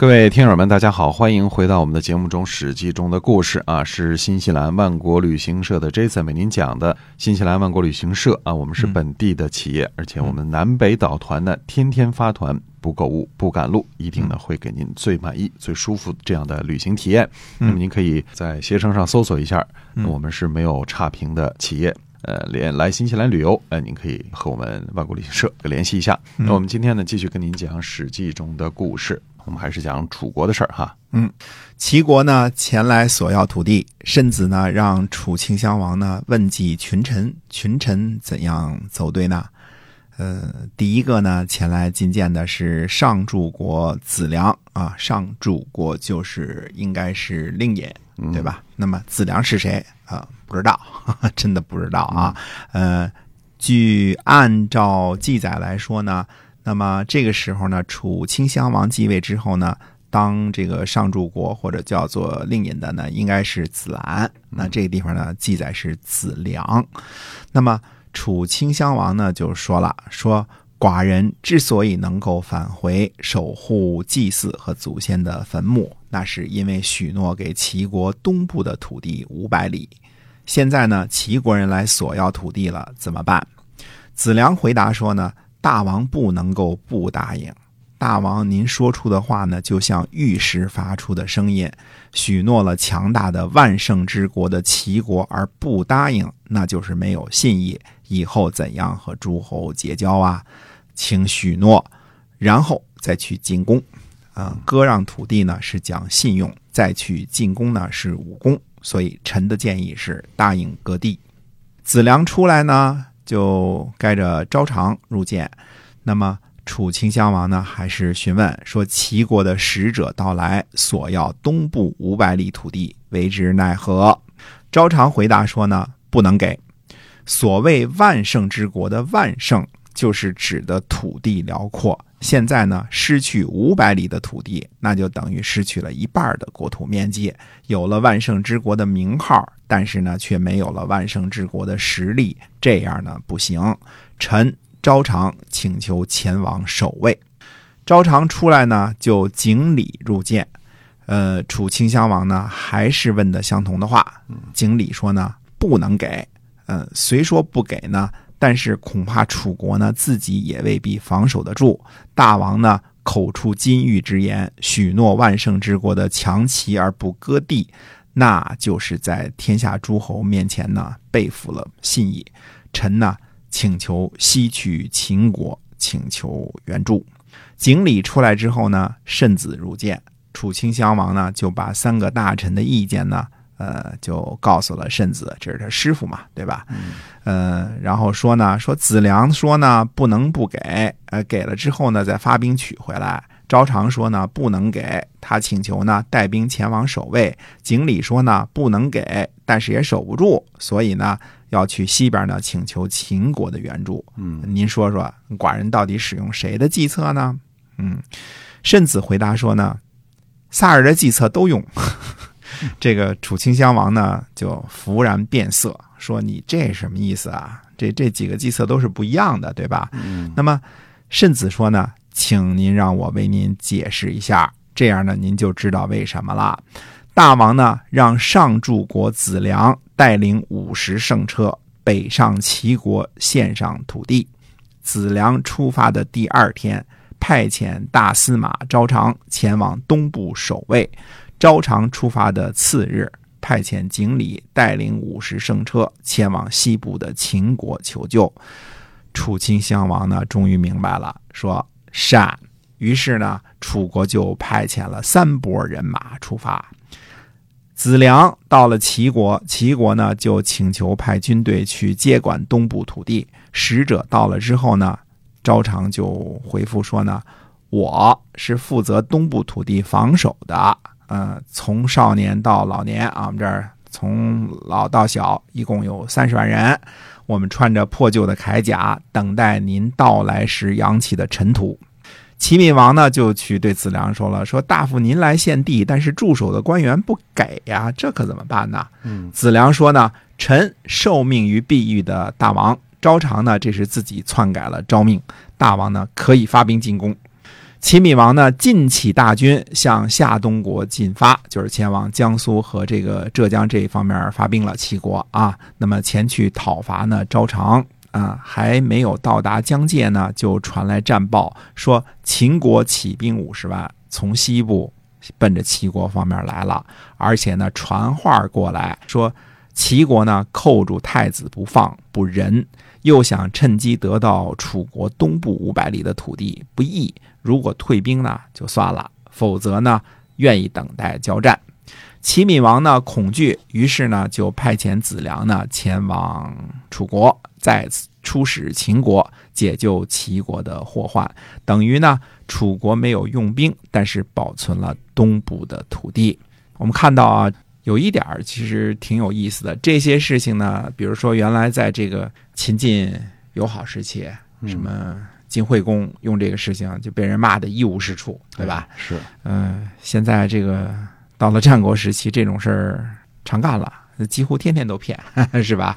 各位听友们，大家好，欢迎回到我们的节目中，《史记》中的故事啊，是新西兰万国旅行社的 Jason 为您讲的。新西兰万国旅行社啊，我们是本地的企业，而且我们南北岛团呢，天天发团，不购物，不赶路，一定呢会给您最满意、最舒服这样的旅行体验。那么您可以在携程上搜索一下，我们是没有差评的企业。呃，连来新西兰旅游，呃，您可以和我们万国旅行社联系一下。那我们今天呢，继续跟您讲《史记》中的故事。我们还是讲楚国的事儿哈。嗯，齐国呢前来索要土地，申子呢让楚顷襄王呢问计群臣，群臣怎样走对呢？呃，第一个呢前来觐见的是上柱国子良啊，上柱国就是应该是令尹，对吧？那么子良是谁啊？不知道，真的不知道啊。呃，据按照记载来说呢。那么这个时候呢，楚顷襄王继位之后呢，当这个上柱国或者叫做令尹的呢，应该是子兰。那这个地方呢，记载是子良。那么楚顷襄王呢，就说了，说寡人之所以能够返回守护祭祀和祖先的坟墓，那是因为许诺给齐国东部的土地五百里。现在呢，齐国人来索要土地了，怎么办？子良回答说呢。大王不能够不答应，大王您说出的话呢，就像玉石发出的声音。许诺了强大的万圣之国的齐国而不答应，那就是没有信义。以后怎样和诸侯结交啊？请许诺，然后再去进攻。啊，割让土地呢是讲信用，再去进攻呢是武功。所以臣的建议是答应割地。子良出来呢。就盖着昭常入见，那么楚顷襄王呢，还是询问说齐国的使者到来，索要东部五百里土地，为之奈何？昭常回答说呢，不能给。所谓万圣之国的万圣，就是指的土地辽阔。现在呢，失去五百里的土地，那就等于失去了一半的国土面积。有了万圣之国的名号。但是呢，却没有了万圣之国的实力，这样呢不行。臣招长请求前往守卫。招长出来呢，就敬礼入见。呃，楚顷襄王呢，还是问的相同的话。敬礼说呢，不能给。嗯，虽说不给呢，但是恐怕楚国呢自己也未必防守得住。大王呢口出金玉之言，许诺万圣之国的强齐而不割地。那就是在天下诸侯面前呢背负了信义，臣呢请求西取秦国，请求援助。景礼出来之后呢，慎子入见，楚顷襄王呢就把三个大臣的意见呢，呃，就告诉了慎子，这是他师傅嘛，对吧？嗯，然后说呢，说子良说呢不能不给，呃，给了之后呢再发兵取回来。招常说呢，不能给他请求呢，带兵前往守卫。景礼说呢，不能给，但是也守不住，所以呢，要去西边呢，请求秦国的援助。嗯，您说说，寡人到底使用谁的计策呢？嗯，慎子回答说呢，萨尔的计策都用。这个楚顷襄王呢，就忽然变色，说你这什么意思啊？这这几个计策都是不一样的，对吧？嗯，那么慎子说呢？请您让我为您解释一下，这样呢，您就知道为什么了。大王呢，让上柱国子良带领五十圣车北上齐国献上土地。子良出发的第二天，派遣大司马昭常前往东部守卫。招长出发的次日，派遣景礼带领五十圣车前往西部的秦国求救。楚顷襄王呢，终于明白了，说。善，于是呢，楚国就派遣了三拨人马出发。子良到了齐国，齐国呢就请求派军队去接管东部土地。使者到了之后呢，招长就回复说呢：“我是负责东部土地防守的，呃，从少年到老年啊，我们这儿从老到小一共有三十万人。”我们穿着破旧的铠甲，等待您到来时扬起的尘土。齐闵王呢就去对子良说了，说大夫您来献帝，但是驻守的官员不给呀，这可怎么办呢？嗯子良说呢，臣受命于碧玉的大王，招常呢这是自己篡改了诏命，大王呢可以发兵进攻。齐闵王呢，晋起大军向夏东国进发，就是前往江苏和这个浙江这一方面发兵了。齐国啊，那么前去讨伐呢招常啊，还没有到达疆界呢，就传来战报说秦国起兵五十万，从西部奔着齐国方面来了，而且呢传话过来说齐国呢扣住太子不放，不仁，又想趁机得到楚国东部五百里的土地，不义。如果退兵呢，就算了；否则呢，愿意等待交战。齐闵王呢恐惧，于是呢就派遣子良呢前往楚国，再次出使秦国，解救齐国的祸患。等于呢，楚国没有用兵，但是保存了东部的土地。我们看到啊，有一点儿其实挺有意思的。这些事情呢，比如说原来在这个秦晋友好时期，什么晋惠公用这个事情就被人骂得一无是处，对吧？？是，嗯、现在这个到了战国时期，这种事儿常干了，几乎天天都骗，是吧？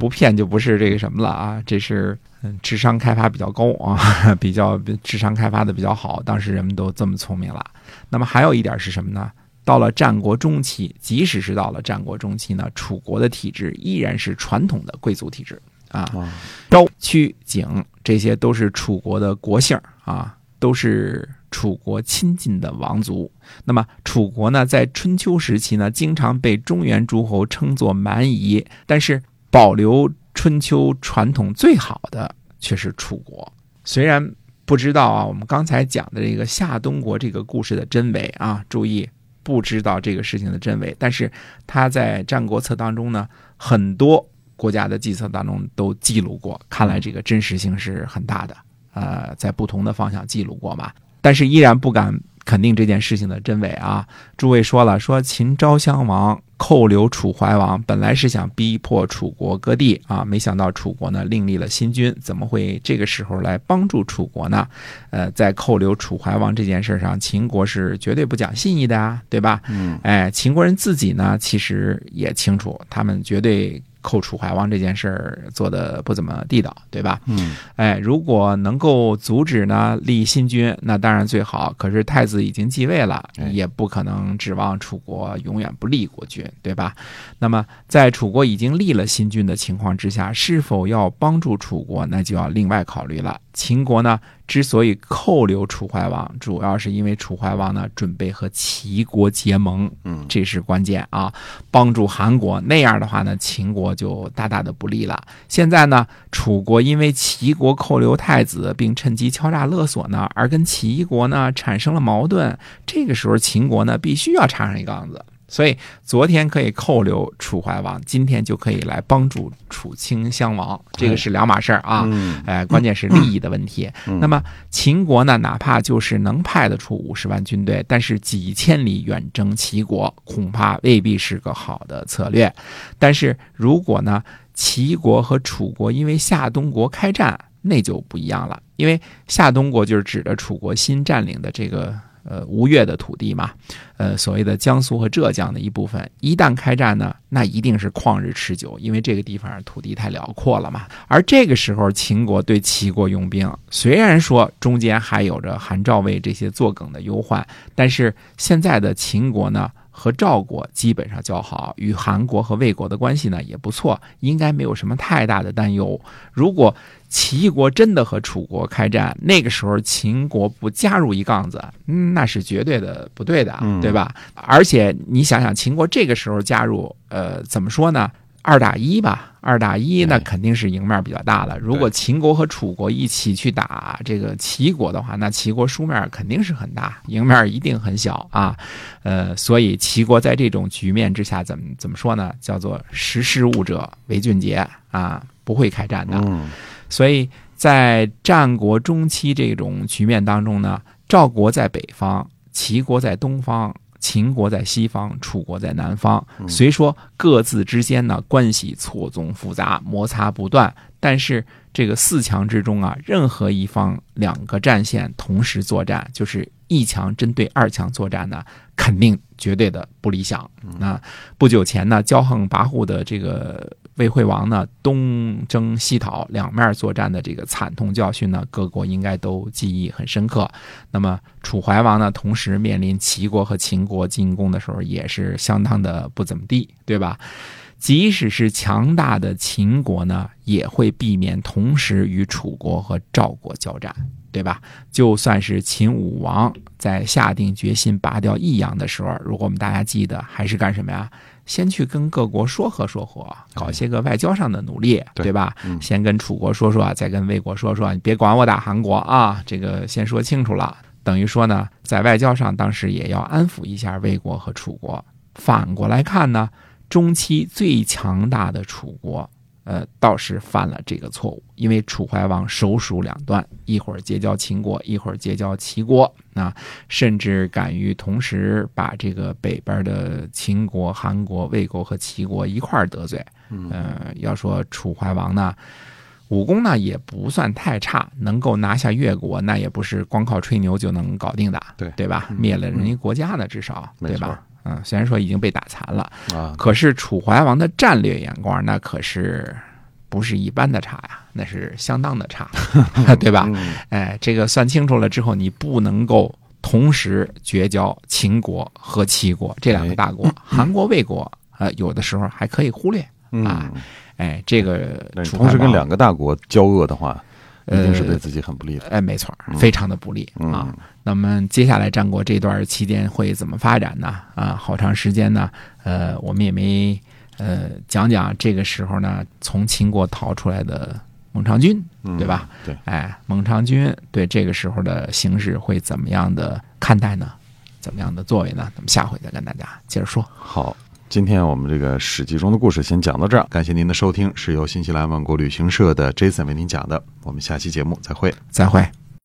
不骗就不是这个什么了啊，这是嗯智商开发比较高啊，比较智商开发的比较好，当时人们都这么聪明了。那么还有一点是什么呢？到了战国中期，即使是到了战国中期呢，楚国的体制依然是传统的贵族体制啊。啊，昭、屈、景，这些都是楚国的国姓儿啊，都是楚国亲近的王族。那么楚国呢，在春秋时期呢，经常被中原诸侯称作蛮夷，但是保留春秋传统最好的却是楚国。虽然不知道啊，我们刚才讲的这个夏东国这个故事的真伪啊，注意不知道这个事情的真伪，但是他在《战国策》当中呢，很多国家的计策当中都记录过，看来这个真实性是很大的。呃，在不同的方向记录过嘛，但是依然不敢肯定这件事情的真伪啊。诸位说了，说秦昭襄王扣留楚怀王，本来是想逼迫楚国割地啊，没想到楚国呢另立了新君，怎么会这个时候来帮助楚国呢？呃，在扣留楚怀王这件事上，秦国是绝对不讲信义的啊，对吧？嗯，哎，秦国人自己呢，其实也清楚，他们绝对扣楚怀王这件事儿做的不怎么地道，对吧？嗯，哎，如果能够阻止呢立新君，那当然最好。可是太子已经继位了哎，也不可能指望楚国永远不立国君，对吧？那么在楚国已经立了新君的情况之下，是否要帮助楚国，那就要另外考虑了。秦国呢，之所以扣留楚怀王，主要是因为楚怀王呢准备和齐国结盟，嗯，这是关键啊，帮助韩国。那样的话呢，秦国就大大的不利了。现在呢，楚国因为齐国扣留太子，并趁机敲诈勒索呢，而跟齐国呢产生了矛盾。这个时候，秦国呢必须要插上一杠子。所以昨天可以扣留楚怀王，今天就可以来帮助楚顷襄王，这个是两码事儿啊。嗯，哎，关键是利益的问题。嗯那么秦国呢，哪怕就是能派得出五十万军队，但是几千里远征齐国，恐怕未必是个好的策略。但是如果呢，齐国和楚国因为夏东国开战，那就不一样了，因为夏东国就是指的楚国新占领的这个。呃，吴越的土地嘛，呃，所谓的江苏和浙江的一部分，一旦开战呢，那一定是旷日持久，因为这个地方土地太辽阔了嘛。而这个时候，秦国对齐国用兵，虽然说中间还有着韩赵魏这些作梗的忧患，但是现在的秦国呢，和赵国基本上交好，与韩国和魏国的关系呢也不错，应该没有什么太大的担忧。如果齐国真的和楚国开战，那个时候秦国不加入一杠子，嗯，那是绝对的不对的，嗯对吧？而且你想想，秦国这个时候加入，呃，怎么说呢？二打一吧，二打一那肯定是赢面比较大了。如果秦国和楚国一起去打这个齐国的话，那齐国输面肯定是很大，赢面一定很小啊。呃，所以齐国在这种局面之下，怎么怎么说呢？叫做识时务者为俊杰啊，不会开战的。嗯，所以在战国中期这种局面当中呢，赵国在北方，齐国在东方，秦国在西方，楚国在南方。虽说各自之间呢关系错综复杂，摩擦不断，但是这个四强之中啊，任何一方两个战线同时作战，就是一强针对二强作战呢，肯定绝对的不理想。那不久前呢，骄横跋扈的这个魏惠王呢，东征西讨，两面作战的这个惨痛教训呢，各国应该都记忆很深刻。那么楚怀王呢，同时面临齐国和秦国进攻的时候，也是相当的不怎么地，对吧？即使是强大的秦国呢，也会避免同时与楚国和赵国交战，对吧？就算是秦武王在下定决心拔掉益阳的时候，如果我们大家记得，还是干什么呀？先去跟各国说和说和，搞些个外交上的努力，对对吧？嗯先跟楚国说说，再跟魏国说说，你别管我打韩国啊，这个先说清楚了。等于说呢，在外交上，当时也要安抚一下魏国和楚国。反过来看呢，中期最强大的楚国，呃，倒是犯了这个错误，因为楚怀王首鼠两端，一会儿结交秦国，一会儿结交齐国，啊，甚至敢于同时把这个北边的秦国、韩国、魏国和齐国一块儿得罪。呃，要说楚怀王呢，武功呢也不算太差，能够拿下越国，那也不是光靠吹牛就能搞定的，对对吧？灭了人家国家呢，至少对吧？嗯，虽然说已经被打残了，啊，可是楚怀王的战略眼光那可是不是一般的差呀，那是相当的差，对吧？嗯哎，这个算清楚了之后，你不能够同时绝交秦国和齐国这两个大国，韩国、魏国，呃，有的时候还可以忽略。啊嗯，哎，这个楚怀王同时跟两个大国交恶的话，一定是呃对自己很不利的。哎，没错，非常的不利嗯啊。那么接下来战国这段期间会怎么发展呢？啊，好长时间呢，呃，我们也没呃讲讲这个时候呢，从秦国逃出来的蒙长军，嗯对吧？对，哎，孟尝君对这个时候的形势会怎么样的看待呢？怎么样的作为呢？咱们下回再跟大家接着说。好，今天我们这个《史记》中的故事先讲到这儿，感谢您的收听，是由新西兰万国旅行社的 Jason 为您讲的，我们下期节目再会。再会。